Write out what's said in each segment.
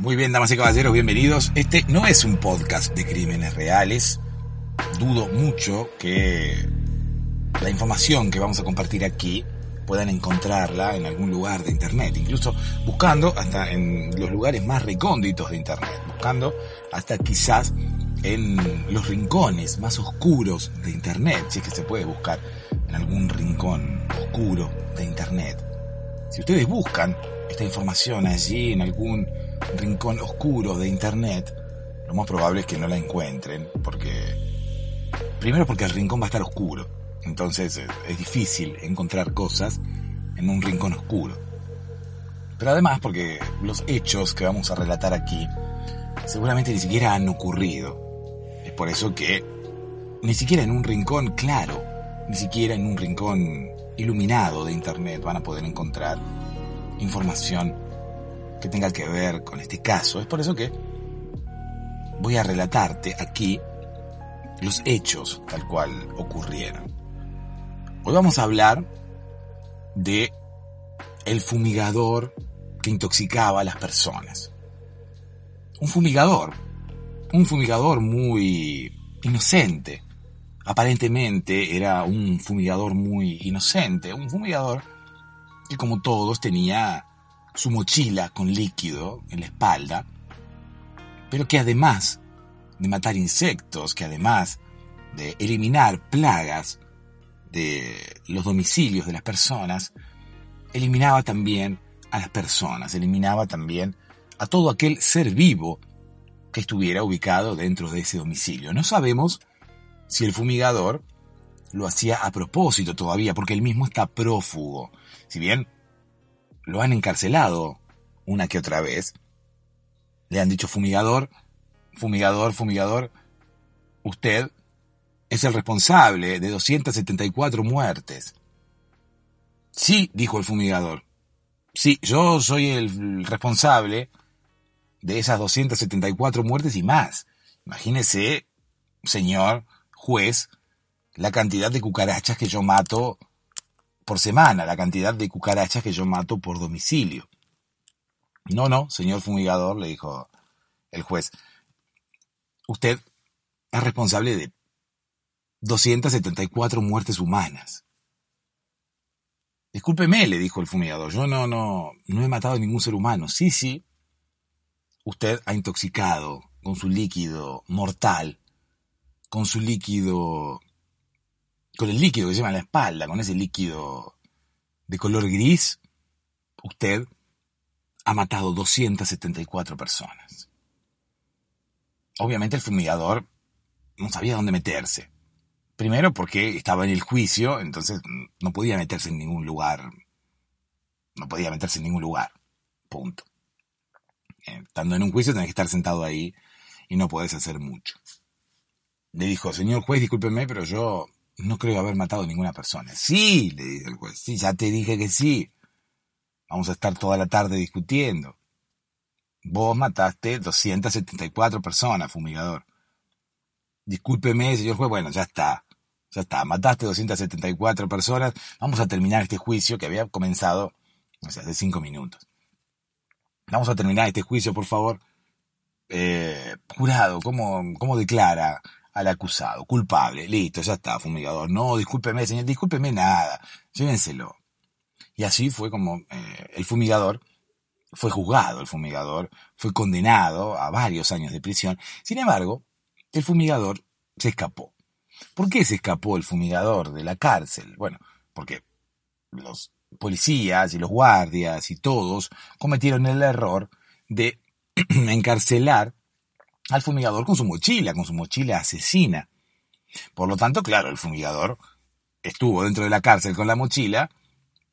Muy bien, damas y caballeros, bienvenidos. Este no es un podcast de crímenes reales. Dudo mucho que la información que vamos a compartir aquí puedan encontrarla en algún lugar de internet, incluso buscando hasta en los lugares más recónditos de internet, buscando hasta quizás en los rincones más oscuros de internet, si es que se puede buscar en algún rincón oscuro de internet. Si ustedes buscan esta información allí en algún rincón oscuro de internet, lo más probable es que no la encuentren, porque primero porque el rincón va a estar oscuro, entonces es difícil encontrar cosas en un rincón oscuro. Pero además porque los hechos que vamos a relatar aquí seguramente ni siquiera han ocurrido. Es por eso que ni siquiera en un rincón claro, ni siquiera en un rincón iluminado de internet van a poder encontrar información que tenga que ver con este caso. Es por eso que voy a relatarte aquí los hechos tal cual ocurrieron. Hoy vamos a hablar de el fumigador que intoxicaba a las personas. Un fumigador, un fumigador muy inocente. Aparentemente era un fumigador muy inocente, un fumigador que como todos tenía su mochila con líquido en la espalda, pero que además de matar insectos, que además de eliminar plagas de los domicilios de las personas, eliminaba también a las personas, eliminaba también a todo aquel ser vivo que estuviera ubicado dentro de ese domicilio. No sabemos si el fumigador lo hacía a propósito todavía, porque él mismo está prófugo. Si bien lo han encarcelado una que otra vez. Le han dicho fumigador, fumigador, fumigador. Usted es el responsable de 274 muertes. Sí, dijo el fumigador. Sí, yo soy el responsable de esas 274 muertes y más. Imagínese, señor juez, la cantidad de cucarachas que yo mato por semana, la cantidad de cucarachas que yo mato por domicilio. No, no, señor fumigador, le dijo el juez. Usted es responsable de 274 muertes humanas. Discúlpeme, le dijo el fumigador, yo no, no, no he matado a ningún ser humano. Sí, sí, usted ha intoxicado con su líquido mortal, con su líquido con el líquido que lleva en la espalda, con ese líquido de color gris, usted ha matado 274 personas. Obviamente el fumigador no sabía dónde meterse. Primero porque estaba en el juicio, entonces no podía meterse en ningún lugar. No podía meterse en ningún lugar. Punto. Eh, estando en un juicio tenés que estar sentado ahí y no podés hacer mucho. Le dijo, señor juez, discúlpeme, pero yo no creo haber matado a ninguna persona. Sí, le dice el juez, sí, ya te dije que sí. Vamos a estar toda la tarde discutiendo. Vos mataste 274 personas, fumigador. Discúlpeme, señor juez, bueno, ya está. Ya está, mataste 274 personas. Vamos a terminar este juicio que había comenzado hace cinco minutos. Vamos a terminar este juicio, por favor. Eh, jurado, ¿cómo, ¿cómo declara al acusado, culpable, listo, ya está, fumigador. No, discúlpeme, señor, discúlpeme nada, llévenselo. Y así fue como eh, el fumigador fue juzgado, el fumigador fue condenado a varios años de prisión. Sin embargo, el fumigador se escapó. ¿Por qué se escapó el fumigador de la cárcel? Bueno, porque los policías y los guardias y todos cometieron el error de encarcelar al fumigador con su mochila, con su mochila asesina. Por lo tanto, claro, el fumigador estuvo dentro de la cárcel con la mochila.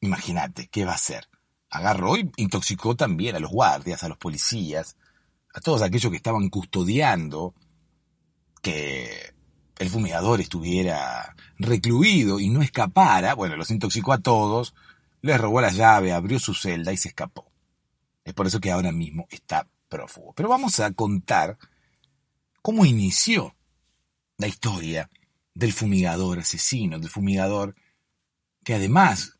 Imagínate, ¿qué va a hacer? Agarró y intoxicó también a los guardias, a los policías, a todos aquellos que estaban custodiando que el fumigador estuviera recluido y no escapara. Bueno, los intoxicó a todos, les robó la llave, abrió su celda y se escapó. Es por eso que ahora mismo está prófugo. Pero vamos a contar cómo inició la historia del fumigador asesino, del fumigador que además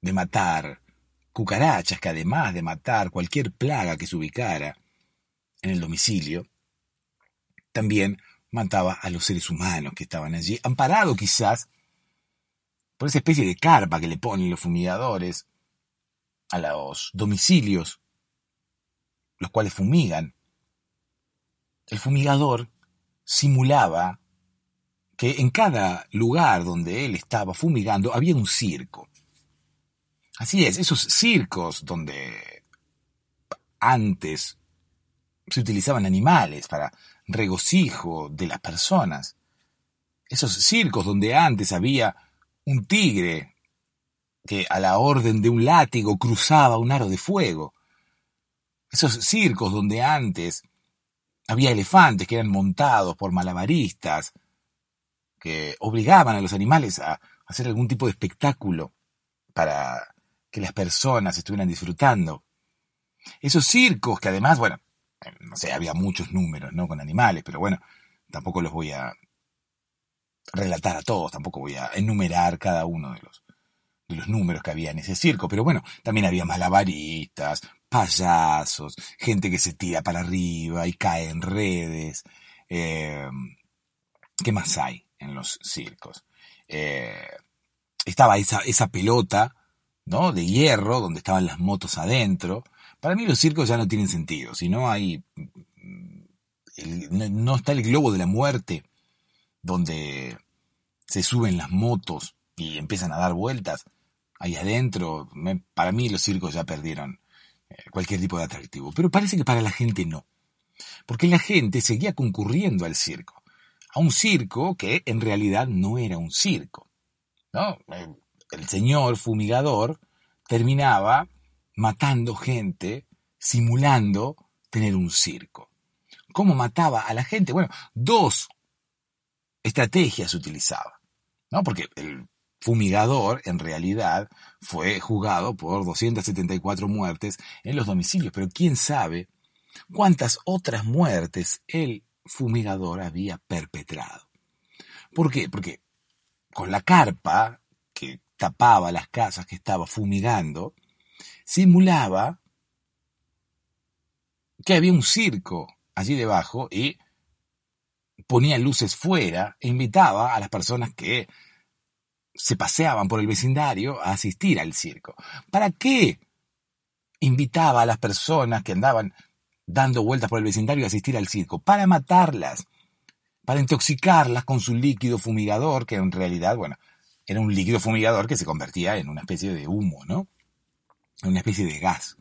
de matar cucarachas que además de matar cualquier plaga que se ubicara en el domicilio, también mataba a los seres humanos que estaban allí, amparado quizás por esa especie de carpa que le ponen los fumigadores a los domicilios, los cuales fumigan. El fumigador simulaba que en cada lugar donde él estaba fumigando había un circo. Así es, esos circos donde antes se utilizaban animales para regocijo de las personas. Esos circos donde antes había un tigre que a la orden de un látigo cruzaba un aro de fuego. Esos circos donde antes había elefantes que eran montados por malabaristas, que obligaban a los animales a hacer algún tipo de espectáculo para que las personas estuvieran disfrutando. Esos circos que además, bueno, no sé, había muchos números, ¿no? Con animales, pero bueno, tampoco los voy a relatar a todos, tampoco voy a enumerar cada uno de los, de los números que había en ese circo, pero bueno, también había malabaristas, payasos, gente que se tira para arriba y cae en redes. Eh, ¿Qué más hay en los circos? Eh, estaba esa, esa pelota, ¿no? De hierro, donde estaban las motos adentro. Para mí los circos ya no tienen sentido, si no hay... no está el globo de la muerte donde se suben las motos y empiezan a dar vueltas, ahí adentro, para mí los circos ya perdieron cualquier tipo de atractivo. Pero parece que para la gente no. Porque la gente seguía concurriendo al circo. A un circo que en realidad no era un circo. ¿no? Eh, el señor fumigador terminaba matando gente, simulando tener un circo. ¿Cómo mataba a la gente? Bueno, dos estrategias utilizaba, ¿no? Porque el fumigador en realidad fue juzgado por 274 muertes en los domicilios, pero quién sabe cuántas otras muertes el fumigador había perpetrado. ¿Por qué? Porque con la carpa que tapaba las casas que estaba fumigando, simulaba que había un circo allí debajo y ponía luces fuera e invitaba a las personas que se paseaban por el vecindario a asistir al circo. ¿Para qué invitaba a las personas que andaban dando vueltas por el vecindario a asistir al circo? Para matarlas, para intoxicarlas con su líquido fumigador, que en realidad, bueno, era un líquido fumigador que se convertía en una especie de humo, ¿no? En una especie de gas,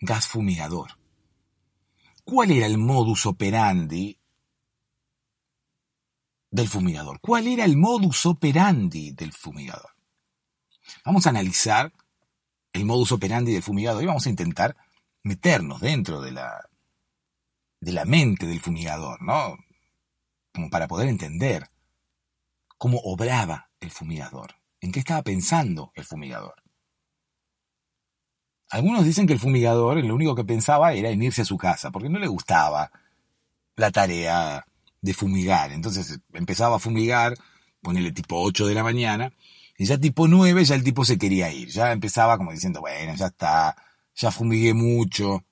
gas fumigador. ¿Cuál era el modus operandi del fumigador. ¿Cuál era el modus operandi del fumigador? Vamos a analizar el modus operandi del fumigador y vamos a intentar meternos dentro de la, de la mente del fumigador, ¿no? Como para poder entender cómo obraba el fumigador, en qué estaba pensando el fumigador. Algunos dicen que el fumigador lo único que pensaba era en irse a su casa, porque no le gustaba la tarea de fumigar. Entonces empezaba a fumigar, ponele tipo 8 de la mañana, y ya tipo 9 ya el tipo se quería ir. Ya empezaba como diciendo, bueno, ya está, ya fumigué mucho.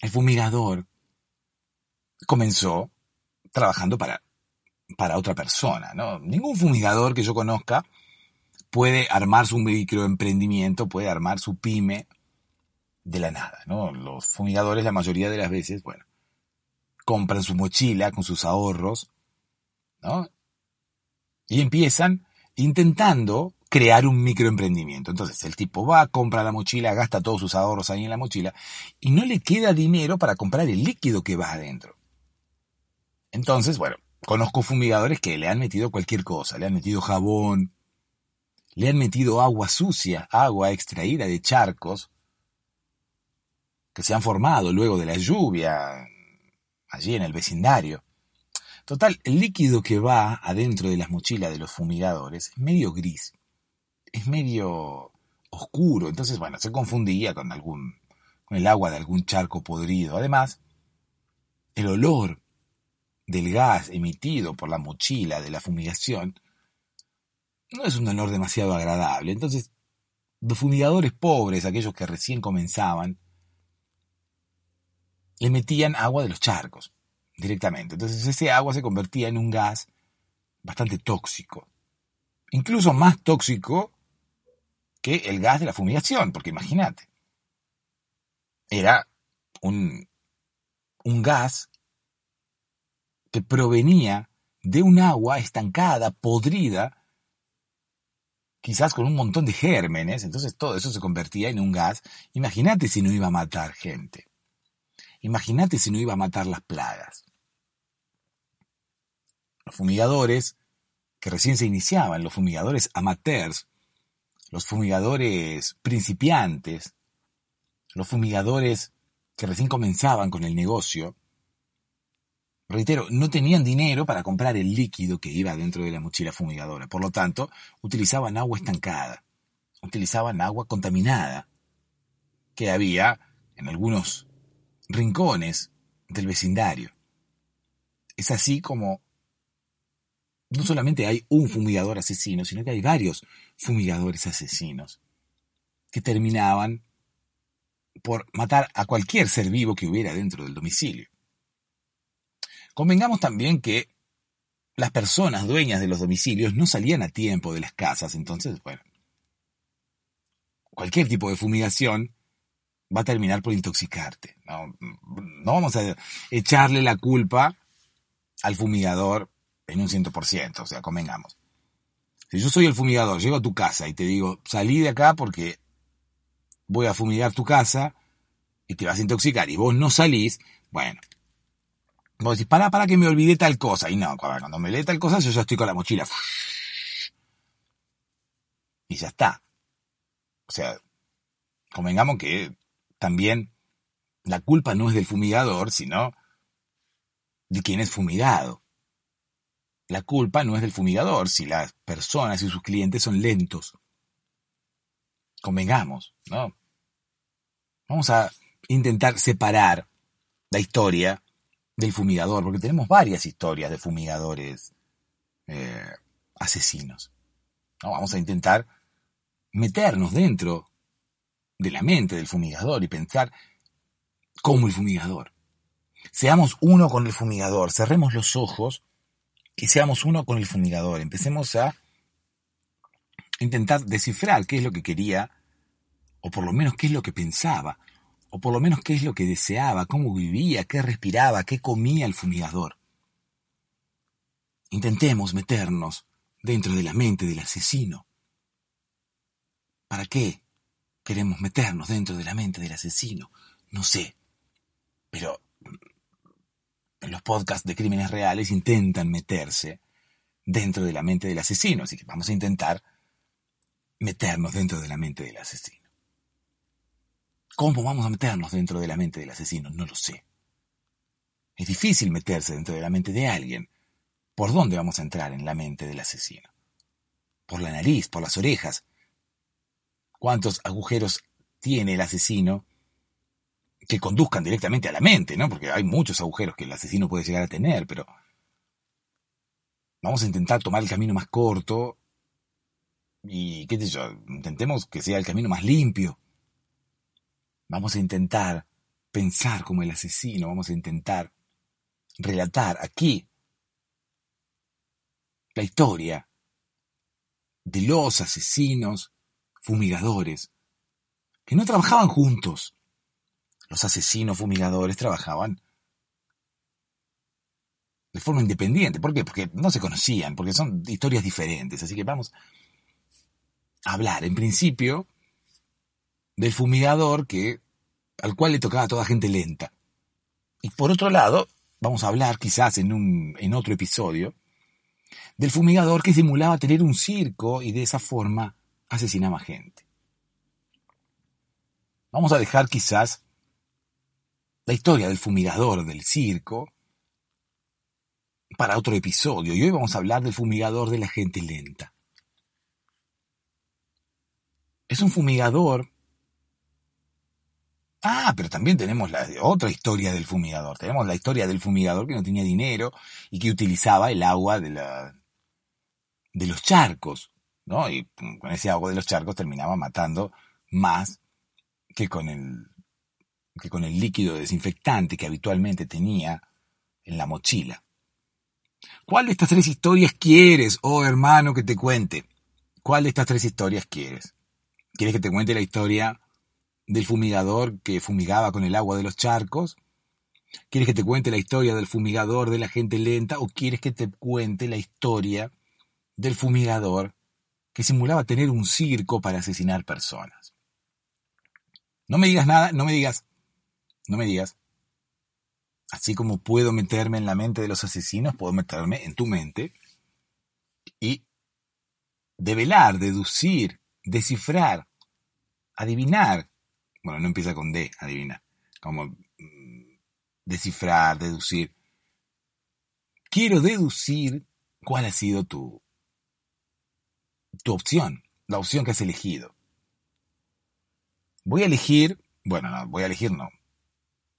El fumigador comenzó trabajando para, para otra persona, ¿no? Ningún fumigador que yo conozca puede armar su microemprendimiento, puede armar su pyme de la nada, ¿no? Los fumigadores la mayoría de las veces, bueno, compran su mochila con sus ahorros, ¿no? Y empiezan intentando crear un microemprendimiento. Entonces el tipo va, compra la mochila, gasta todos sus ahorros ahí en la mochila y no le queda dinero para comprar el líquido que va adentro. Entonces, bueno, conozco fumigadores que le han metido cualquier cosa, le han metido jabón, le han metido agua sucia, agua extraída de charcos que se han formado luego de la lluvia, allí en el vecindario. Total, el líquido que va adentro de las mochilas de los fumigadores es medio gris, es medio oscuro, entonces bueno, se confundía con algún con el agua de algún charco podrido. Además, el olor del gas emitido por la mochila de la fumigación no es un olor demasiado agradable. Entonces, los fumigadores pobres, aquellos que recién comenzaban, le metían agua de los charcos directamente. Entonces ese agua se convertía en un gas bastante tóxico. Incluso más tóxico que el gas de la fumigación, porque imagínate, era un, un gas que provenía de un agua estancada, podrida, quizás con un montón de gérmenes, entonces todo eso se convertía en un gas. Imagínate si no iba a matar gente. Imagínate si no iba a matar las plagas. Los fumigadores que recién se iniciaban, los fumigadores amateurs, los fumigadores principiantes, los fumigadores que recién comenzaban con el negocio, reitero, no tenían dinero para comprar el líquido que iba dentro de la mochila fumigadora. Por lo tanto, utilizaban agua estancada, utilizaban agua contaminada, que había en algunos rincones del vecindario. Es así como no solamente hay un fumigador asesino, sino que hay varios fumigadores asesinos que terminaban por matar a cualquier ser vivo que hubiera dentro del domicilio. Convengamos también que las personas dueñas de los domicilios no salían a tiempo de las casas, entonces, bueno, cualquier tipo de fumigación va a terminar por intoxicarte. No, vamos a echarle la culpa al fumigador en un ciento por ciento, o sea, convengamos. Si yo soy el fumigador, llego a tu casa y te digo, salí de acá porque voy a fumigar tu casa y te vas a intoxicar y vos no salís, bueno. Vos decís, para, para que me olvidé tal cosa. Y no, cuando me olvidé tal cosa, yo ya estoy con la mochila. Y ya está. O sea, convengamos que también la culpa no es del fumigador, sino de quien es fumigado. La culpa no es del fumigador si las personas y sus clientes son lentos. Convengamos, ¿no? Vamos a intentar separar la historia del fumigador, porque tenemos varias historias de fumigadores eh, asesinos. ¿no? Vamos a intentar meternos dentro de la mente del fumigador y pensar como el fumigador. Seamos uno con el fumigador, cerremos los ojos y seamos uno con el fumigador. Empecemos a intentar descifrar qué es lo que quería, o por lo menos qué es lo que pensaba, o por lo menos qué es lo que deseaba, cómo vivía, qué respiraba, qué comía el fumigador. Intentemos meternos dentro de la mente del asesino. ¿Para qué queremos meternos dentro de la mente del asesino? No sé. Pero los podcasts de crímenes reales intentan meterse dentro de la mente del asesino, así que vamos a intentar meternos dentro de la mente del asesino. ¿Cómo vamos a meternos dentro de la mente del asesino? No lo sé. Es difícil meterse dentro de la mente de alguien. ¿Por dónde vamos a entrar en la mente del asesino? Por la nariz, por las orejas. ¿Cuántos agujeros tiene el asesino que conduzcan directamente a la mente, ¿no? Porque hay muchos agujeros que el asesino puede llegar a tener, pero vamos a intentar tomar el camino más corto y, qué sé yo, intentemos que sea el camino más limpio. Vamos a intentar pensar como el asesino, vamos a intentar relatar aquí la historia de los asesinos fumigadores que no trabajaban juntos, los asesinos fumigadores trabajaban de forma independiente. ¿Por qué? Porque no se conocían, porque son historias diferentes. Así que vamos a hablar, en principio, del fumigador que, al cual le tocaba toda gente lenta. Y por otro lado, vamos a hablar quizás en, un, en otro episodio, del fumigador que simulaba tener un circo y de esa forma asesinaba gente. Vamos a dejar quizás la historia del fumigador del circo para otro episodio. Y hoy vamos a hablar del fumigador de la gente lenta. Es un fumigador. Ah, pero también tenemos la otra historia del fumigador. Tenemos la historia del fumigador que no tenía dinero y que utilizaba el agua de, la, de los charcos ¿no? Y con ese agua de los charcos terminaba matando más que con el, que con el líquido desinfectante que habitualmente tenía en la mochila. ¿Cuál de estas tres historias quieres, oh hermano, que te cuente? ¿Cuál de estas tres historias quieres? ¿Quieres que te cuente la historia del fumigador que fumigaba con el agua de los charcos? ¿Quieres que te cuente la historia del fumigador de la gente lenta o quieres que te cuente la historia del fumigador que simulaba tener un circo para asesinar personas? No me digas nada, no me digas, no me digas. Así como puedo meterme en la mente de los asesinos, puedo meterme en tu mente y develar, deducir, descifrar, adivinar. Bueno, no empieza con D, adivinar. Como mm, descifrar, deducir. Quiero deducir cuál ha sido tu, tu opción, la opción que has elegido. Voy a elegir, bueno, no, voy a elegir no,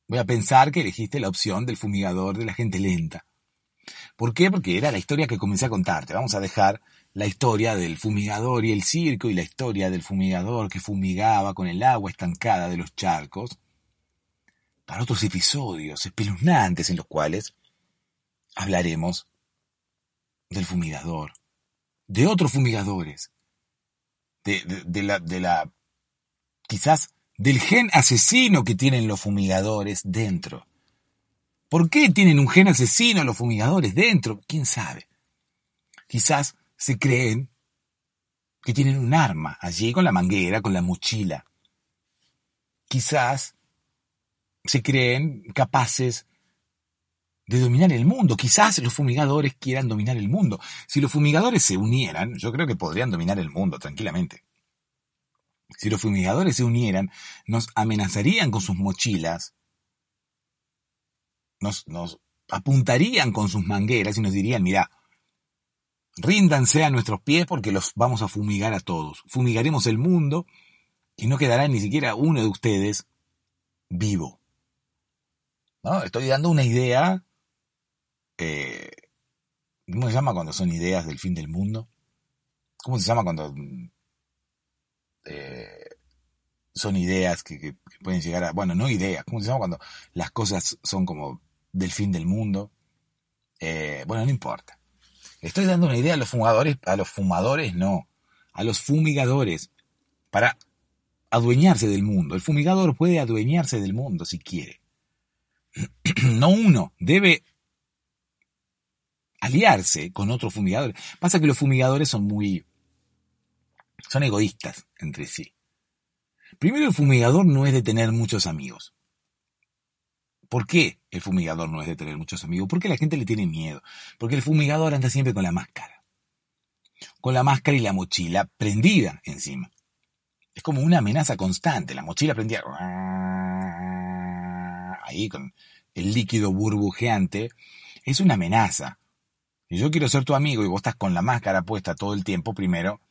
Voy a pensar que elegiste la opción del fumigador de la gente lenta. ¿Por qué? Porque era la historia que comencé a contarte. Vamos a dejar la historia del fumigador y el circo y la historia del fumigador que fumigaba con el agua estancada de los charcos para otros episodios espeluznantes en los cuales hablaremos del fumigador, de otros fumigadores, de, de la, de la quizás del gen asesino que tienen los fumigadores dentro. ¿Por qué tienen un gen asesino los fumigadores dentro? ¿Quién sabe? Quizás se creen que tienen un arma allí con la manguera, con la mochila. Quizás se creen capaces de dominar el mundo. Quizás los fumigadores quieran dominar el mundo. Si los fumigadores se unieran, yo creo que podrían dominar el mundo tranquilamente. Si los fumigadores se unieran, nos amenazarían con sus mochilas, nos, nos apuntarían con sus mangueras y nos dirían, mira, ríndanse a nuestros pies porque los vamos a fumigar a todos. Fumigaremos el mundo y no quedará ni siquiera uno de ustedes vivo. ¿No? Estoy dando una idea. Eh, ¿Cómo se llama cuando son ideas del fin del mundo? ¿Cómo se llama cuando eh, son ideas que, pueden llegar a, bueno, no ideas, ¿cómo se llama cuando las cosas son como del fin del mundo? Eh, bueno, no importa. Estoy dando una idea a los fumadores, a los fumadores no, a los fumigadores, para adueñarse del mundo. El fumigador puede adueñarse del mundo si quiere. no uno, debe aliarse con otros fumigadores. Pasa que los fumigadores son muy son egoístas entre sí. Primero, el fumigador no es de tener muchos amigos. ¿Por qué el fumigador no es de tener muchos amigos? Porque la gente le tiene miedo. Porque el fumigador anda siempre con la máscara. Con la máscara y la mochila prendida encima. Es como una amenaza constante. La mochila prendida. Ahí con el líquido burbujeante. Es una amenaza. Si yo quiero ser tu amigo y vos estás con la máscara puesta todo el tiempo, primero,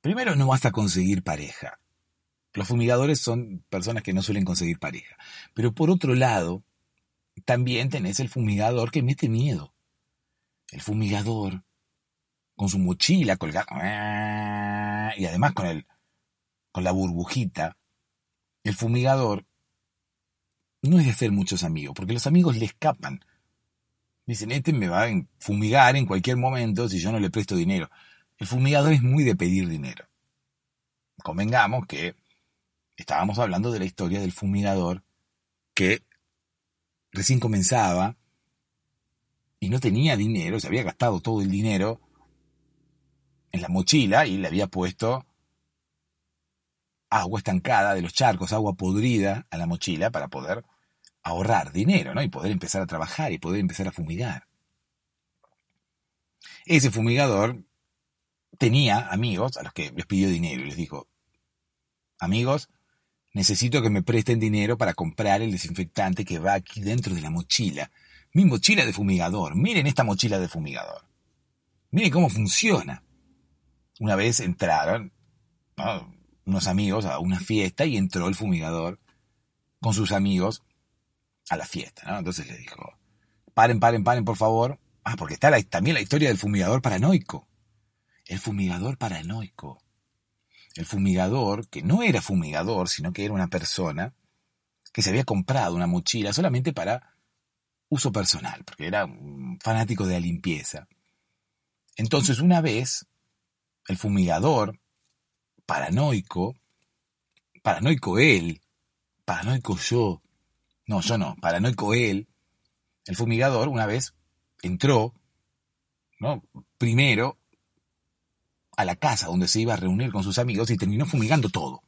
Primero, no vas a conseguir pareja. Los fumigadores son personas que no suelen conseguir pareja. Pero por otro lado, también tenés el fumigador que mete miedo. El fumigador con su mochila colgada y además con el con la burbujita. El fumigador no es de hacer muchos amigos, porque los amigos le escapan. Dicen, este me va a fumigar en cualquier momento si yo no le presto dinero. El fumigador es muy de pedir dinero. Convengamos que estábamos hablando de la historia del fumigador que recién comenzaba y no tenía dinero, se había gastado todo el dinero en la mochila y le había puesto agua estancada de los charcos, agua podrida a la mochila para poder ahorrar dinero, ¿no? Y poder empezar a trabajar y poder empezar a fumigar. Ese fumigador tenía amigos a los que les pidió dinero y les dijo, amigos, necesito que me presten dinero para comprar el desinfectante que va aquí dentro de la mochila. Mi mochila de fumigador. Miren esta mochila de fumigador. Miren cómo funciona. Una vez entraron unos amigos a una fiesta y entró el fumigador con sus amigos a la fiesta. Entonces le dijo, paren, paren, paren, por favor. Ah, porque está también la historia del fumigador paranoico El fumigador paranoico. El fumigador, que no era fumigador, sino que era una persona que se había comprado una mochila solamente para uso personal, porque era un fanático de la limpieza. Entonces, una vez, el fumigador, paranoico, paranoico él, paranoico yo, no, yo no, paranoico él, el fumigador una vez entró, ¿no? Primero a la casa donde se iba a reunir con sus amigos y terminó fumigando todo.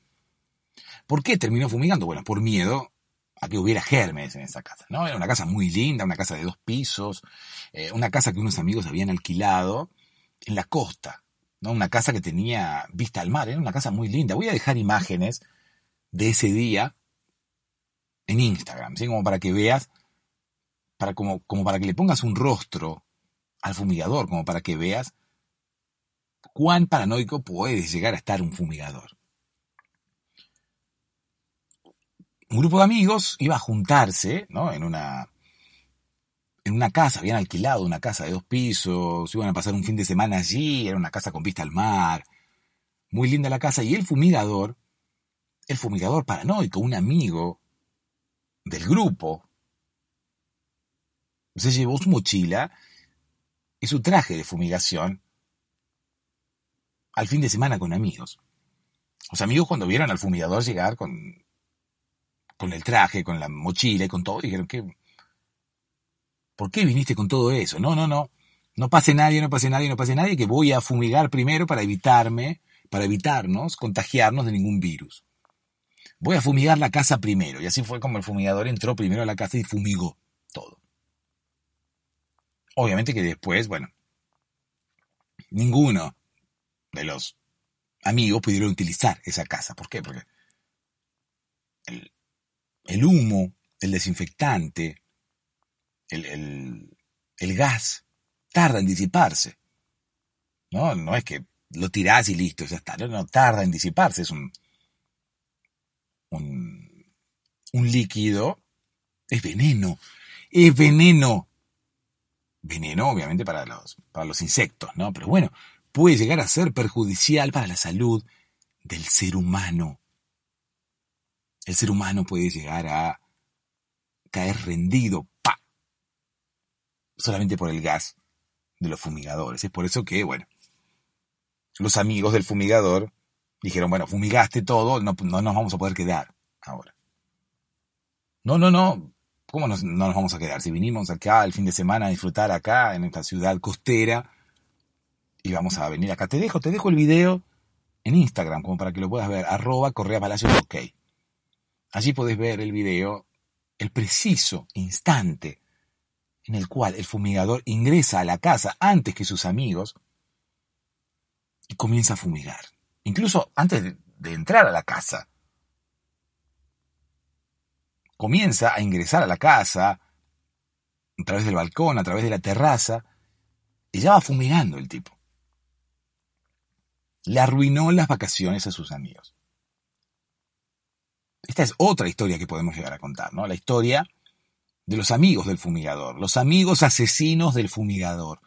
¿Por qué terminó fumigando? Bueno, por miedo a que hubiera germes en esa casa, ¿no? Era una casa muy linda, una casa de dos pisos, eh, una casa que unos amigos habían alquilado en la costa, ¿no? Una casa que tenía vista al mar, era una casa muy linda. Voy a dejar imágenes de ese día en Instagram, ¿sí? Como para que veas, para como, como para que le pongas un rostro al fumigador, como para que veas cuán paranoico puede llegar a estar un fumigador. Un grupo de amigos iba a juntarse, ¿no? En una, en una casa, habían alquilado una casa de dos pisos, iban a pasar un fin de semana allí, era una casa con vista al mar, muy linda la casa, y el fumigador, el fumigador paranoico, un amigo del grupo, se llevó su mochila y su traje de fumigación al fin de semana con amigos. Los amigos cuando vieron al fumigador llegar con, con el traje, con la mochila y con todo, dijeron que... ¿Por qué viniste con todo eso? No, no, no. No pase nadie, no pase nadie, no pase nadie, que voy a fumigar primero para evitarme, para evitarnos contagiarnos de ningún virus. Voy a fumigar la casa primero. Y así fue como el fumigador entró primero a la casa y fumigó todo. Obviamente que después, bueno, ninguno de los amigos pudieron utilizar esa casa. ¿Por qué? Porque el, humo, el desinfectante, el, gas, tarda en disiparse. ¿no? no es que lo tirás y listo, ya está. No, no tarda en disiparse. Es un, un, un líquido. Es veneno. Es veneno. Veneno, obviamente, para los, para los insectos, ¿no? Pero bueno, puede llegar a ser perjudicial para la salud del ser humano. El ser humano puede llegar a caer rendido, pa, solamente por el gas de los fumigadores. Es por eso que, bueno, los amigos del fumigador dijeron, bueno, fumigaste todo, no, no nos vamos a poder quedar ahora. No, no, no, ¿cómo no nos vamos a quedar? Si vinimos acá el fin de semana a disfrutar acá en esta ciudad costera, y vamos a venir acá. Te dejo, te dejo el video en Instagram, como para que lo puedas ver, arroba Correa Palacios OK. Allí podés ver el video, el preciso instante en el cual el fumigador ingresa a la casa antes que sus amigos y comienza a fumigar. Incluso antes de, entrar a la casa. Comienza a ingresar a la casa a través del balcón, a través de la terraza, y ya va fumigando el tipo le arruinó las vacaciones a sus amigos. Esta es otra historia que podemos llegar a contar, ¿no? La historia de los amigos del fumigador, los amigos asesinos del fumigador.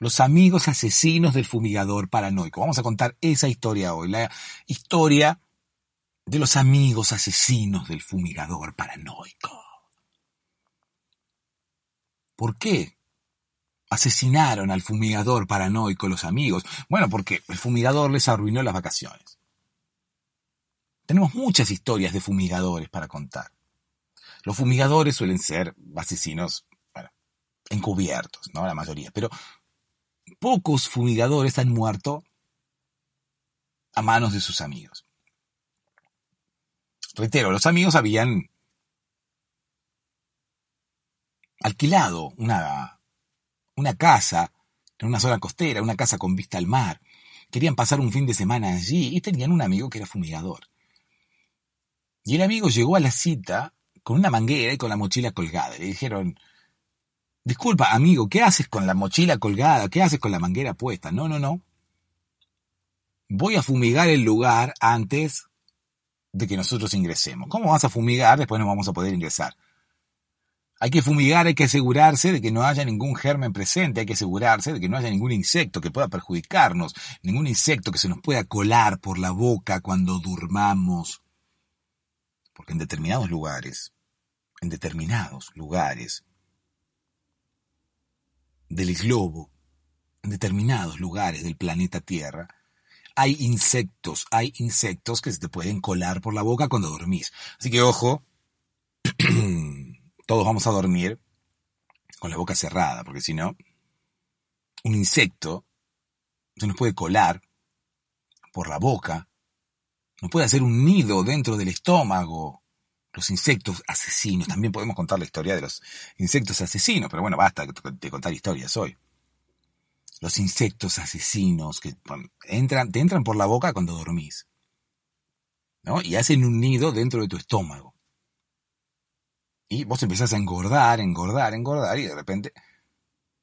Los amigos asesinos del fumigador paranoico. Vamos a contar esa historia hoy, la historia de los amigos asesinos del fumigador paranoico. ¿Por qué? asesinaron al fumigador paranoico los amigos? Bueno, porque el fumigador les arruinó las vacaciones. Tenemos muchas historias de fumigadores para contar. Los fumigadores suelen ser asesinos, encubiertos, ¿no? La mayoría. Pero pocos fumigadores han muerto a manos de sus amigos. Reitero, los amigos habían alquilado una una casa en una zona costera, una casa con vista al mar. Querían pasar un fin de semana allí y tenían un amigo que era fumigador. Y el amigo llegó a la cita con una manguera y con la mochila colgada. Le dijeron, disculpa, amigo, ¿qué haces con la mochila colgada? ¿Qué haces con la manguera puesta? No, no, no. Voy a fumigar el lugar antes de que nosotros ingresemos. ¿Cómo vas a fumigar? Después no vamos a poder ingresar. Hay que fumigar, hay que asegurarse de que no haya ningún germen presente, hay que asegurarse de que no haya ningún insecto que pueda perjudicarnos, ningún insecto que se nos pueda colar por la boca cuando durmamos. Porque en determinados lugares, en determinados lugares del globo, en determinados lugares del planeta Tierra, hay insectos, hay insectos que se te pueden colar por la boca cuando dormís. Así que ojo, todos vamos a dormir con la boca cerrada, porque si no, un insecto se nos puede colar por la boca, nos puede hacer un nido dentro del estómago. Los insectos asesinos, también podemos contar la historia de los insectos asesinos, pero bueno, basta de contar historias hoy. Los insectos asesinos que entran, te entran por la boca cuando dormís. ¿no? Y hacen un nido dentro de tu estómago. Y vos empezás a engordar, engordar, engordar y de repente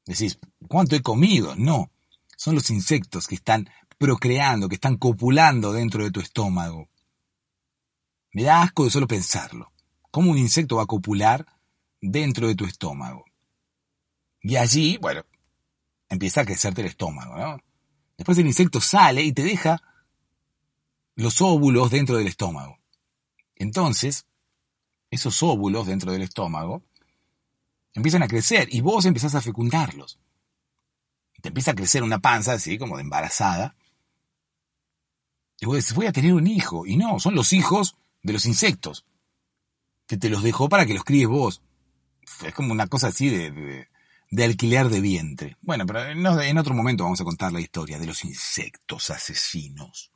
decís, ¿cuánto he comido? No, son los insectos que están procreando, que están copulando dentro de tu estómago. Me da asco de solo pensarlo. ¿Cómo un insecto va a copular dentro de tu estómago? Y allí, bueno, empieza a crecerte el estómago, ¿no? Después el insecto sale y te deja los óvulos dentro del estómago. Entonces, esos óvulos dentro del estómago empiezan a crecer y vos empezás a fecundarlos. Te empieza a crecer una panza así como de embarazada. Y vos decís, voy a tener un hijo. Y no, son los hijos de los insectos. Que te los dejó para que los críes vos. Es como una cosa así de, de, alquiler de vientre. Bueno, pero en otro momento vamos a contar la historia de los insectos asesinos.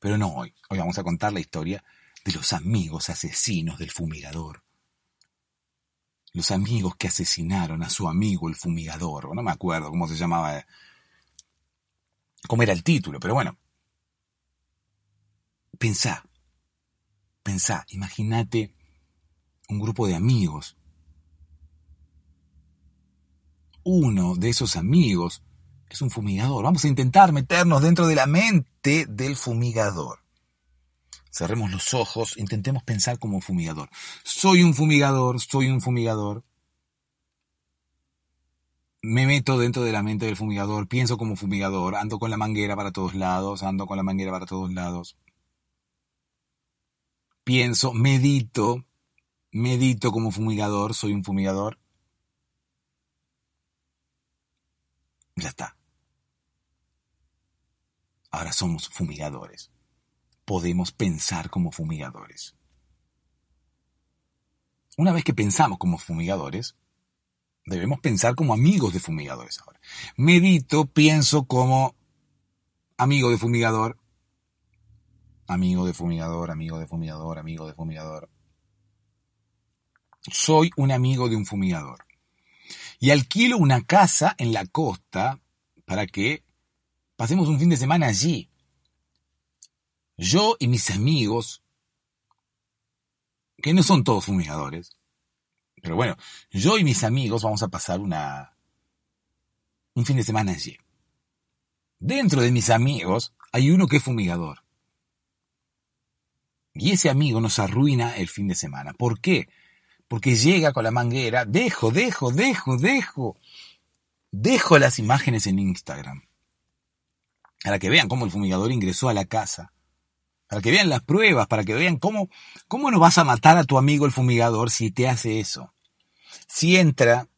Pero no hoy. Hoy vamos a contar la historia de los amigos asesinos del fumigador. Los amigos que asesinaron a su amigo el fumigador. No me acuerdo cómo se llamaba, cómo era el título, pero bueno. Pensá, pensá, imagínate un grupo de amigos. Uno de esos amigos es un fumigador. Vamos a intentar meternos dentro de la mente del fumigador. Cerremos los ojos, intentemos pensar como un fumigador. Soy un fumigador, soy un fumigador. Me meto dentro de la mente del fumigador, pienso como fumigador, ando con la manguera para todos lados, ando con la manguera para todos lados. Pienso, medito, medito como fumigador, soy un fumigador. Ya está. Ahora somos fumigadores podemos pensar como fumigadores. Una vez que pensamos como fumigadores, debemos pensar como amigos de fumigadores ahora. Medito, pienso como amigo de fumigador, amigo de fumigador, amigo de fumigador, amigo de fumigador. Soy un amigo de un fumigador. Y alquilo una casa en la costa para que pasemos un fin de semana allí. Yo y mis amigos, que no son todos fumigadores, pero bueno, yo y mis amigos vamos a pasar una, un fin de semana allí. Dentro de mis amigos hay uno que es fumigador. Y ese amigo nos arruina el fin de semana. ¿Por qué? Porque llega con la manguera, dejo, dejo, dejo, dejo, dejo las imágenes en Instagram. Para que vean cómo el fumigador ingresó a la casa para que vean las pruebas, para que vean cómo, cómo no vas a matar a tu amigo el fumigador si te hace eso. Si entra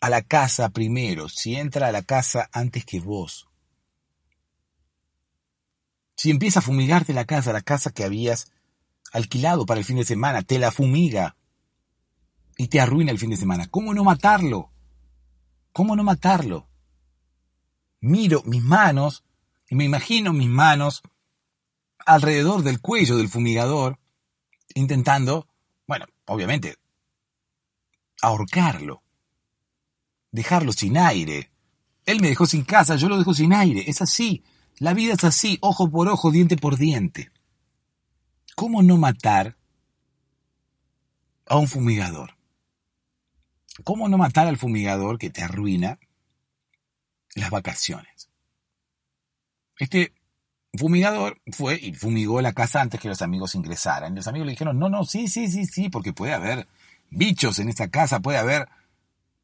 a la casa primero, si entra a la casa antes que vos. Si empieza a fumigarte la casa, la casa que habías alquilado para el fin de semana, te la fumiga y te arruina el fin de semana. ¿Cómo no matarlo? ¿Cómo no matarlo? Miro mis manos y me imagino mis manos alrededor del cuello del fumigador, intentando, bueno, obviamente, ahorcarlo, dejarlo sin aire. Él me dejó sin casa, yo lo dejo sin aire. Es así. La vida es así, ojo por ojo, diente por diente. ¿Cómo no matar a un fumigador? ¿Cómo no matar al fumigador que te arruina las vacaciones? Este fumigador fue y fumigó la casa antes que los amigos ingresaran. Los amigos le dijeron, no, no, sí, sí, sí, sí, porque puede haber bichos en esta casa, puede haber...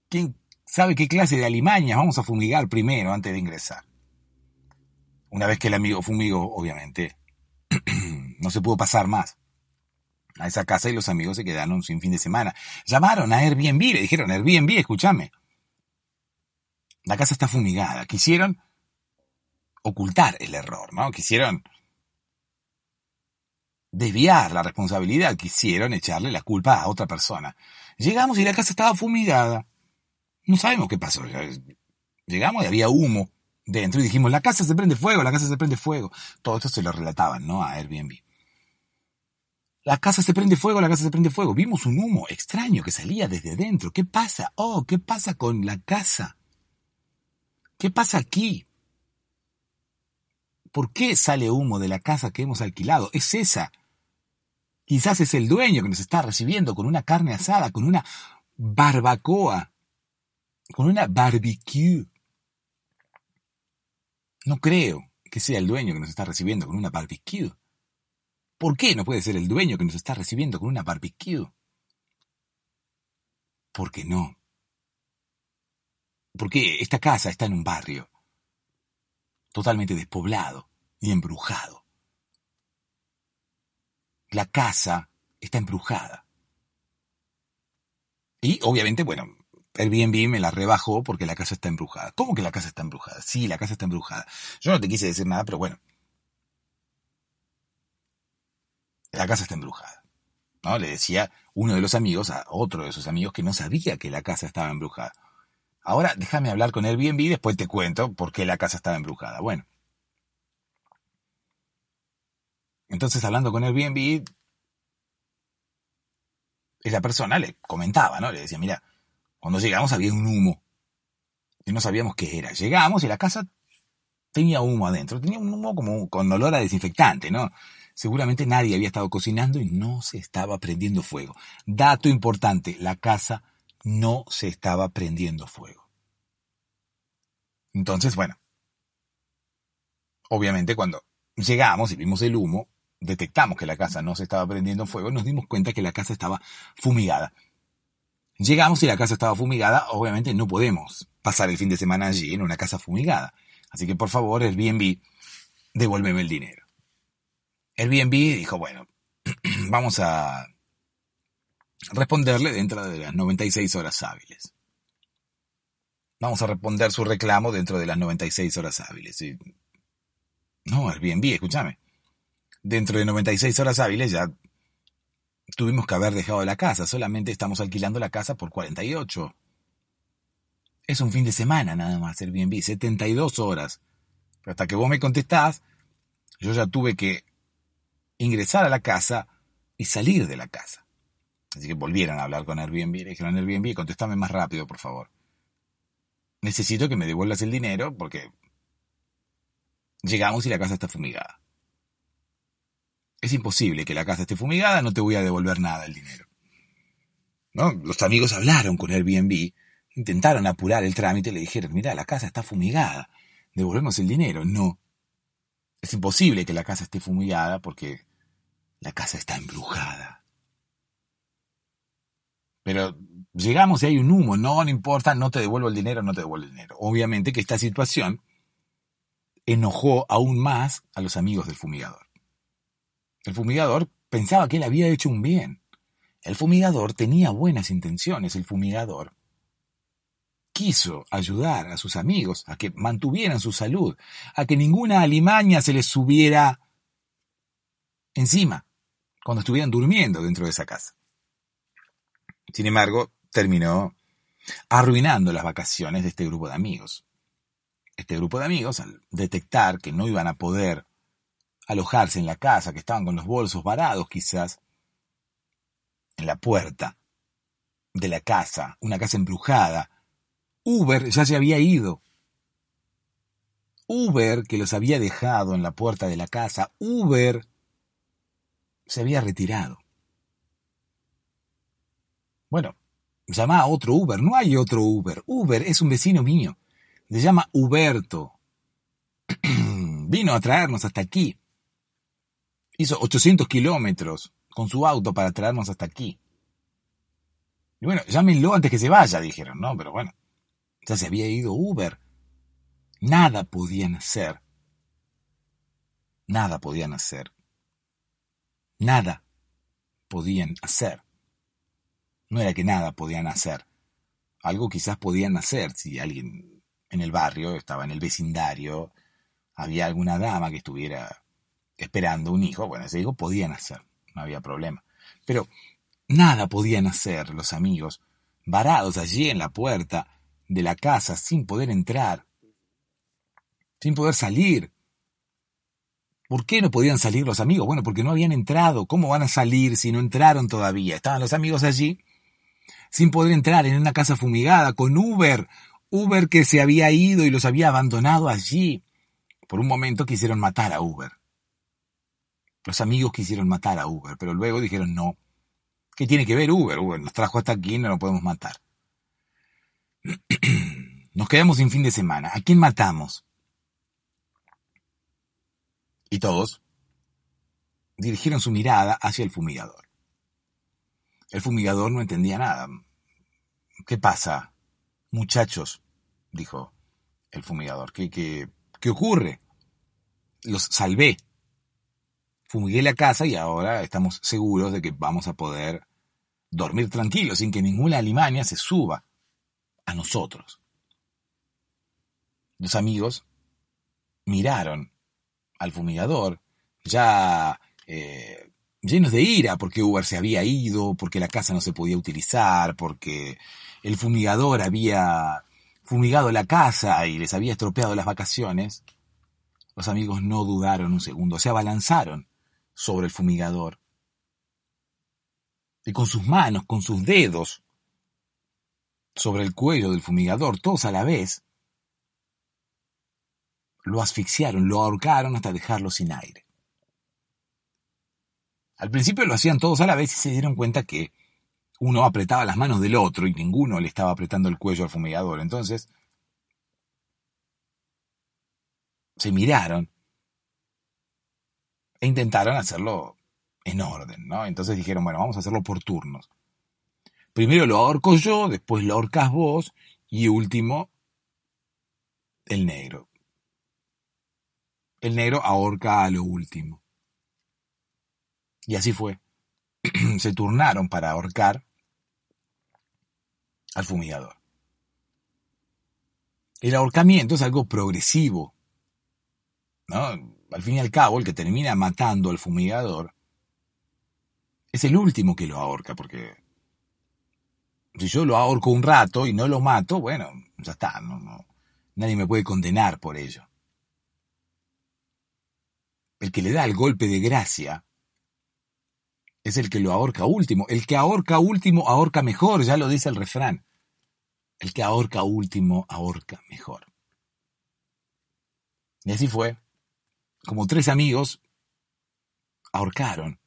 ¿Quién sabe qué clase de alimañas vamos a fumigar primero antes de ingresar? Una vez que el amigo fumigó, obviamente, no se pudo pasar más a esa casa y los amigos se quedaron sin fin de semana. Llamaron a Airbnb, le dijeron, Airbnb, escúchame. La casa está fumigada. Quisieron ocultar el error, ¿no? Quisieron desviar la responsabilidad, quisieron echarle la culpa a otra persona. Llegamos y la casa estaba fumigada. No sabemos qué pasó. Llegamos y había humo dentro y dijimos, la casa se prende fuego, la casa se prende fuego. Todo esto se lo relataban, ¿no? A Airbnb. La casa se prende fuego, la casa se prende fuego. Vimos un humo extraño que salía desde dentro. ¿Qué pasa? Oh, ¿qué pasa con la casa? ¿Qué pasa aquí? ¿Por qué sale humo de la casa que hemos alquilado? Es esa. Quizás es el dueño que nos está recibiendo con una carne asada, con una barbacoa, con una barbecue. No creo que sea el dueño que nos está recibiendo con una barbecue. ¿Por qué no puede ser el dueño que nos está recibiendo con una barbecue? ¿Por qué no? Porque esta casa está en un barrio totalmente despoblado y embrujado. La casa está embrujada. Y obviamente, bueno, Airbnb me la rebajó porque la casa está embrujada. ¿Cómo que la casa está embrujada? Sí, la casa está embrujada. Yo no te quise decir nada, pero bueno, la casa está embrujada. ¿no? Le decía uno de los amigos a otro de sus amigos que no sabía que la casa estaba embrujada. Ahora déjame hablar con Airbnb y después te cuento por qué la casa estaba embrujada. Bueno. Entonces, hablando con Airbnb, esa persona le comentaba, ¿no? Le decía, mira, cuando llegamos había un humo. Y no sabíamos qué era. Llegamos y la casa tenía humo adentro. Tenía un humo como con olor a desinfectante, ¿no? Seguramente nadie había estado cocinando y no se estaba prendiendo fuego. Dato importante, la casa no se estaba prendiendo fuego. Entonces, bueno, obviamente cuando llegamos y vimos el humo, detectamos que la casa no se estaba prendiendo fuego, nos dimos cuenta que la casa estaba fumigada. Llegamos y la casa estaba fumigada, obviamente no podemos pasar el fin de semana allí en una casa fumigada. Así que por favor, Airbnb, devuélveme el dinero. Airbnb dijo, bueno, vamos a responderle dentro de las 96 horas hábiles. Vamos a responder su reclamo dentro de las 96 horas hábiles. No, Airbnb, escúchame. Dentro de 96 horas hábiles ya tuvimos que haber dejado la casa. Solamente estamos alquilando la casa por 48. Es un fin de semana nada más, Airbnb. 72 horas. Hasta que vos me contestás, yo ya tuve que ingresar a la casa y salir de la casa. Así que volvieron a hablar con Airbnb. Le dijeron, Airbnb, contéstame más rápido, por favor. Necesito que me devuelvas el dinero porque llegamos y la casa está fumigada. Es imposible que la casa esté fumigada, no te voy a devolver nada el dinero. ¿No? Los amigos hablaron con Airbnb, intentaron apurar el trámite y le dijeron, mira, la casa está fumigada, devolvemos el dinero. No. Es imposible que la casa esté fumigada porque la casa está embrujada. Pero llegamos y hay un humo, no, no importa, no te devuelvo el dinero, no te devuelvo el dinero. Obviamente que esta situación enojó aún más a los amigos del fumigador. El fumigador pensaba que él había hecho un bien. El fumigador tenía buenas intenciones, el fumigador quiso ayudar a sus amigos a que mantuvieran su salud, a que ninguna alimaña se les subiera encima cuando estuvieran durmiendo dentro de esa casa. Sin embargo, terminó arruinando las vacaciones de este grupo de amigos. Este grupo de amigos, al detectar que no iban a poder alojarse en la casa, que estaban con los bolsos varados quizás en la puerta de la casa, una casa embrujada, Uber ya se había ido. Uber, que los había dejado en la puerta de la casa, Uber se había retirado. Bueno, llama a otro Uber. No hay otro Uber. Uber es un vecino mío. Se llama Huberto. Vino a traernos hasta aquí. Hizo 800 kilómetros con su auto para traernos hasta aquí. Y bueno, llámenlo antes que se vaya, dijeron, ¿no? Pero bueno, ya se había ido Uber. Nada podían hacer. Nada podían hacer. Nada podían hacer. No era que nada podían hacer. Algo quizás podían hacer si alguien en el barrio estaba en el vecindario, había alguna dama que estuviera esperando un hijo, bueno, ese hijo podían hacer, no había problema. Pero nada podían hacer los amigos, varados allí en la puerta de la casa sin poder entrar, sin poder salir. ¿Por qué no podían salir los amigos? Bueno, porque no habían entrado. ¿Cómo van a salir si no entraron todavía? Estaban los amigos allí sin poder entrar en una casa fumigada con Uber. Uber que se había ido y los había abandonado allí. Por un momento quisieron matar a Uber. Los amigos quisieron matar a Uber, pero luego dijeron no. ¿Qué tiene que ver Uber? Uber nos trajo hasta aquí no lo podemos matar. Nos quedamos sin fin de semana. ¿A quién matamos? Y todos dirigieron su mirada hacia el fumigador. El fumigador no entendía nada. ¿Qué pasa? Muchachos, dijo el fumigador, ¿qué, qué, qué ocurre? Los salvé. Fumigué la casa y ahora estamos seguros de que vamos a poder dormir tranquilos sin que ninguna alimaña se suba a nosotros. Los amigos miraron al fumigador, ya eh, llenos de ira porque Uber se había ido, porque la casa no se podía utilizar, porque el fumigador había fumigado la casa y les había estropeado las vacaciones, los amigos no dudaron un segundo, se abalanzaron sobre el fumigador y con sus manos, con sus dedos, sobre el cuello del fumigador, todos a la vez, lo asfixiaron, lo ahorcaron hasta dejarlo sin aire. Al principio lo hacían todos a la vez y se dieron cuenta que uno apretaba las manos del otro y ninguno le estaba apretando el cuello al fumigador. Entonces, se miraron e intentaron hacerlo en orden, ¿no? Entonces dijeron, bueno, vamos a hacerlo por turnos. Primero lo ahorco yo, después lo ahorcas vos y último, el negro. El negro ahorca a lo último. Y así fue. Se turnaron para ahorcar al fumigador. El ahorcamiento es algo progresivo. ¿no? Al fin y al cabo, el que termina matando al fumigador es el último que lo ahorca, porque si yo lo ahorco un rato y no lo mato, bueno, ya está, no, no, nadie me puede condenar por ello. El que le da el golpe de gracia es el que lo ahorca último. El que ahorca último ahorca mejor, ya lo dice el refrán. El que ahorca último ahorca mejor. Y así fue. Como tres amigos ahorcaron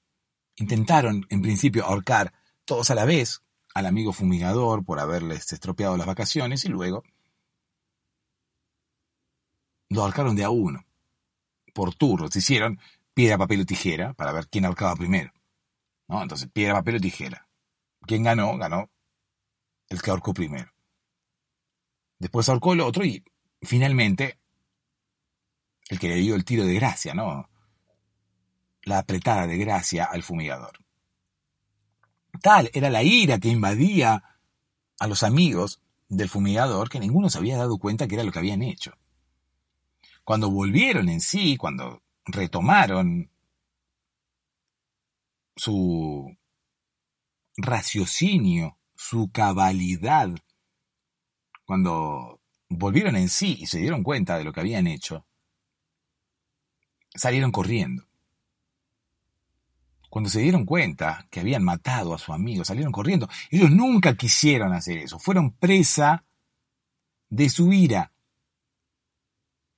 Intentaron, en principio, ahorcar todos a la vez al amigo fumigador por haberles estropeado las vacaciones y luego lo ahorcaron de a uno, por turnos. Hicieron piedra, papel o tijera para ver quién ahorcaba primero. ¿no? Entonces, piedra, papel o tijera. ¿Quién ganó? Ganó el que ahorcó primero. Después ahorcó el otro y finalmente el que le dio el tiro de gracia, ¿no? la apretada de gracia al fumigador. Tal era la ira que invadía a los amigos del fumigador que ninguno se había dado cuenta que era lo que habían hecho. Cuando volvieron en sí, cuando retomaron su raciocinio, su cabalidad, cuando volvieron en sí y se dieron cuenta de lo que habían hecho, salieron corriendo. Cuando se dieron cuenta que habían matado a su amigo, salieron corriendo. Ellos nunca quisieron hacer eso. Fueron presa de su ira.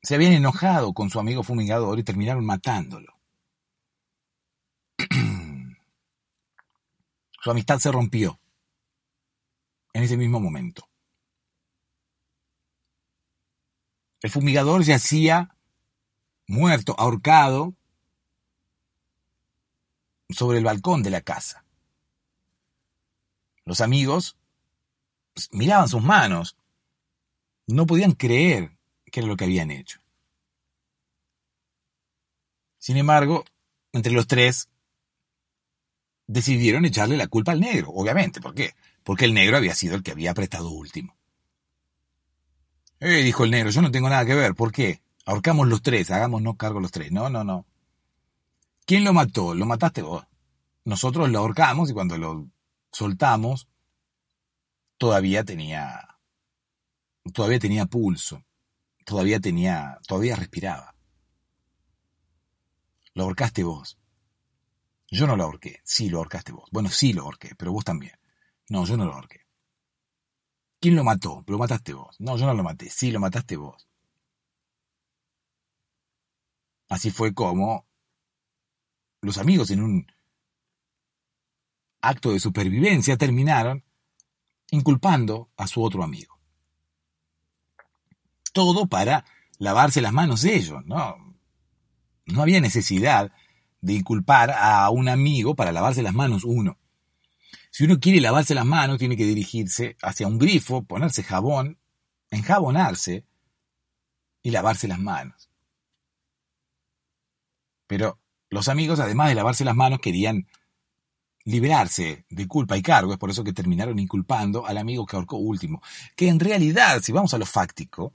Se habían enojado con su amigo fumigador y terminaron matándolo. su amistad se rompió en ese mismo momento. El fumigador yacía muerto, ahorcado, sobre el balcón de la casa. Los amigos pues, miraban sus manos, no podían creer que era lo que habían hecho. Sin embargo, entre los tres decidieron echarle la culpa al negro, obviamente. ¿Por qué? Porque el negro había sido el que había apretado último. Eh, dijo el negro, yo no tengo nada que ver. ¿Por qué? Ahorcamos los tres, hagámonos cargo los tres. No, no, no. ¿Quién lo mató? Lo mataste vos. Nosotros lo ahorcamos y cuando lo soltamos, todavía tenía, todavía tenía pulso, todavía tenía, todavía respiraba. Lo ahorcaste vos. Yo no lo ahorqué. Sí, lo ahorcaste vos. Bueno, sí lo ahorqué, pero vos también. No, yo no lo ahorqué. ¿Quién lo mató? Lo mataste vos. No, yo no lo maté. Sí, lo mataste vos. Así fue como los amigos en un acto de supervivencia terminaron inculpando a su otro amigo. Todo para lavarse las manos de ellos, ¿no? No había necesidad de inculpar a un amigo para lavarse las manos uno. Si uno quiere lavarse las manos, tiene que dirigirse hacia un grifo, ponerse jabón, enjabonarse y lavarse las manos. Pero los amigos, además de lavarse las manos, querían librarse de culpa y cargo, es por eso que terminaron inculpando al amigo que ahorcó último. Que en realidad, si vamos a lo fáctico,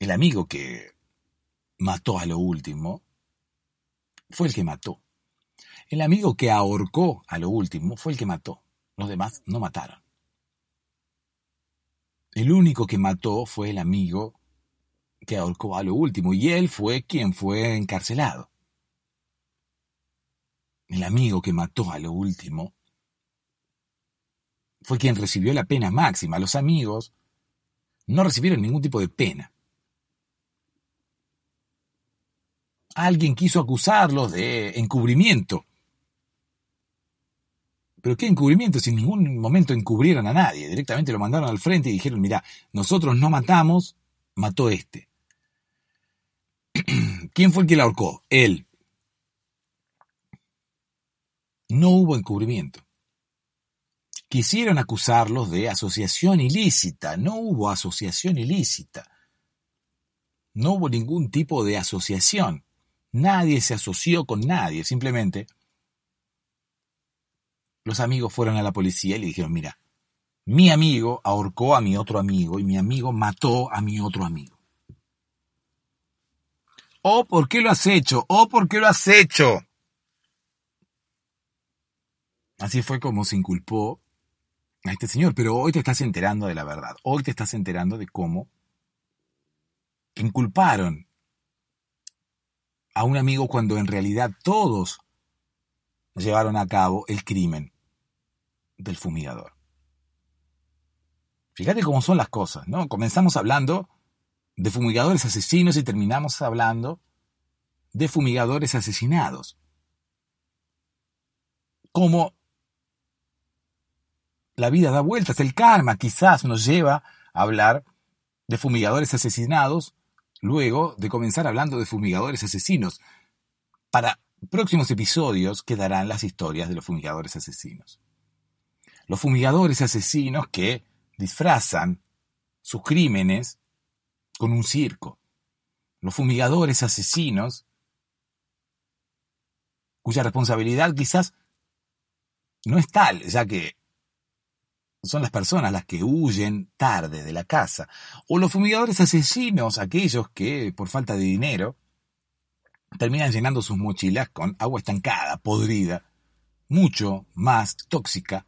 el amigo que mató a lo último fue el que mató. El amigo que ahorcó a lo último fue el que mató. Los demás no mataron. El único que mató fue el amigo que ahorcó a lo último y él fue quien fue encarcelado. El amigo que mató a lo último fue quien recibió la pena máxima. Los amigos no recibieron ningún tipo de pena. Alguien quiso acusarlos de encubrimiento. Pero ¿qué encubrimiento? Si en ningún momento encubrieron a nadie. Directamente lo mandaron al frente y dijeron, mira, nosotros no matamos, mató este. ¿Quién fue el que la ahorcó? Él. No hubo encubrimiento. Quisieron acusarlos de asociación ilícita. No hubo asociación ilícita. No hubo ningún tipo de asociación. Nadie se asoció con nadie. Simplemente los amigos fueron a la policía y le dijeron, mira, mi amigo ahorcó a mi otro amigo y mi amigo mató a mi otro amigo. Oh, ¿por qué lo has hecho? Oh, ¿por qué lo has hecho? Así fue como se inculpó a este señor, pero hoy te estás enterando de la verdad. Hoy te estás enterando de cómo inculparon a un amigo cuando en realidad todos llevaron a cabo el crimen del fumigador. Fíjate cómo son las cosas, ¿no? Comenzamos hablando de fumigadores asesinos y terminamos hablando de fumigadores asesinados. Como la vida da vueltas, el karma quizás nos lleva a hablar de fumigadores asesinados luego de comenzar hablando de fumigadores asesinos. Para próximos episodios quedarán las historias de los fumigadores asesinos. Los fumigadores asesinos que disfrazan sus crímenes con un circo. Los fumigadores asesinos cuya responsabilidad quizás no es tal, ya que son las personas las que huyen tarde de la casa. O los fumigadores asesinos, aquellos que, por falta de dinero, terminan llenando sus mochilas con agua estancada, podrida, mucho más tóxica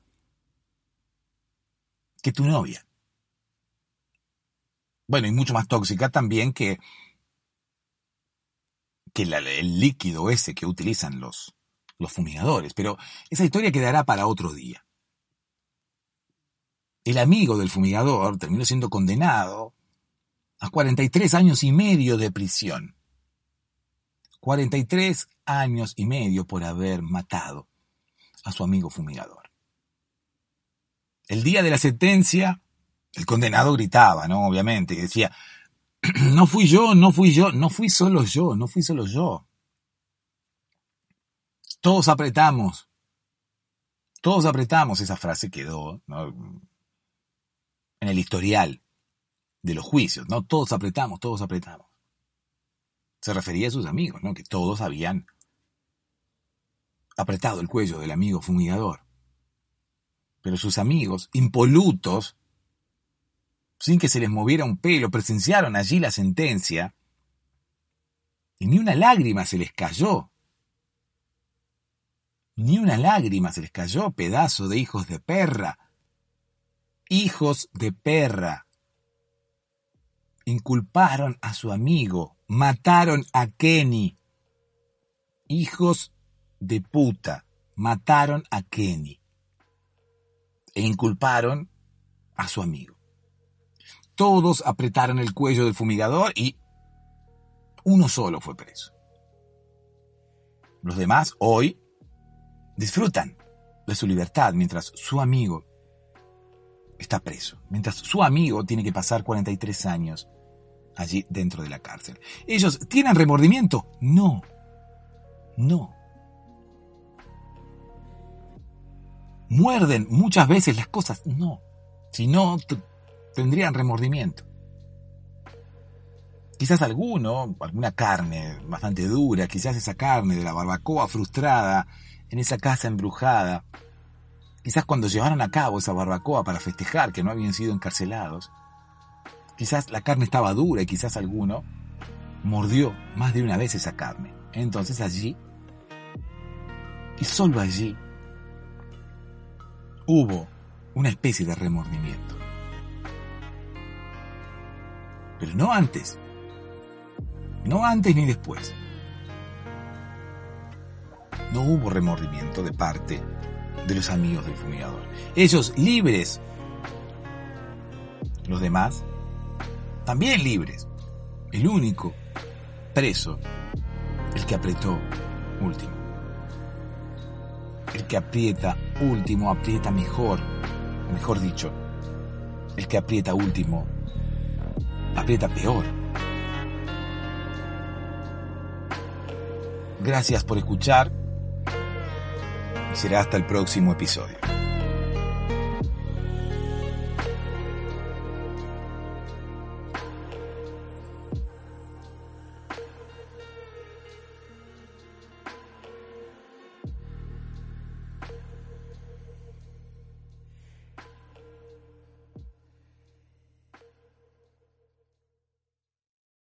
que tu novia. Bueno, y mucho más tóxica también que, que el líquido ese que utilizan los, los fumigadores. Pero esa historia quedará para otro día. El amigo del fumigador terminó siendo condenado a 43 años y medio de prisión. 43 años y medio por haber matado a su amigo fumigador. El día de la sentencia, el condenado gritaba, ¿no? Obviamente, y decía, no fui yo, no fui yo, no fui solo yo, no fui solo yo. Todos apretamos, todos apretamos, esa frase quedó, ¿no? En el historial de los juicios, ¿no? Todos apretamos, todos apretamos. Se refería a sus amigos, ¿no? Que todos habían apretado el cuello del amigo fumigador. Pero sus amigos, impolutos, sin que se les moviera un pelo, presenciaron allí la sentencia y ni una lágrima se les cayó. Ni una lágrima se les cayó, pedazo de hijos de perra. Hijos de perra. Inculparon a su amigo, mataron a Kenny. Hijos de puta, mataron a Kenny. E inculparon a su amigo. Todos apretaron el cuello del fumigador y uno solo fue preso. Los demás hoy disfrutan de su libertad mientras su amigo está preso, mientras su amigo tiene que pasar 43 años allí dentro de la cárcel. ¿Ellos tienen remordimiento? No, no. ¿Muerden muchas veces las cosas? No. Si no, tendrían remordimiento. Quizás alguno, alguna carne bastante dura, quizás esa carne de la barbacoa frustrada en esa casa embrujada, quizás cuando llevaron a cabo esa barbacoa para festejar que no habían sido encarcelados, quizás la carne estaba dura y quizás alguno mordió más de una vez esa carne. Entonces allí, y solo allí, hubo una especie de remordimiento. Pero no antes no antes ni después. No hubo remordimiento de parte de los amigos del fumigador. Ellos libres. Los demás también libres. El único preso, el que apretó último. El que aprieta último aprieta mejor, mejor dicho, el que aprieta último aprieta peor. Gracias por escuchar será hasta el próximo episodio.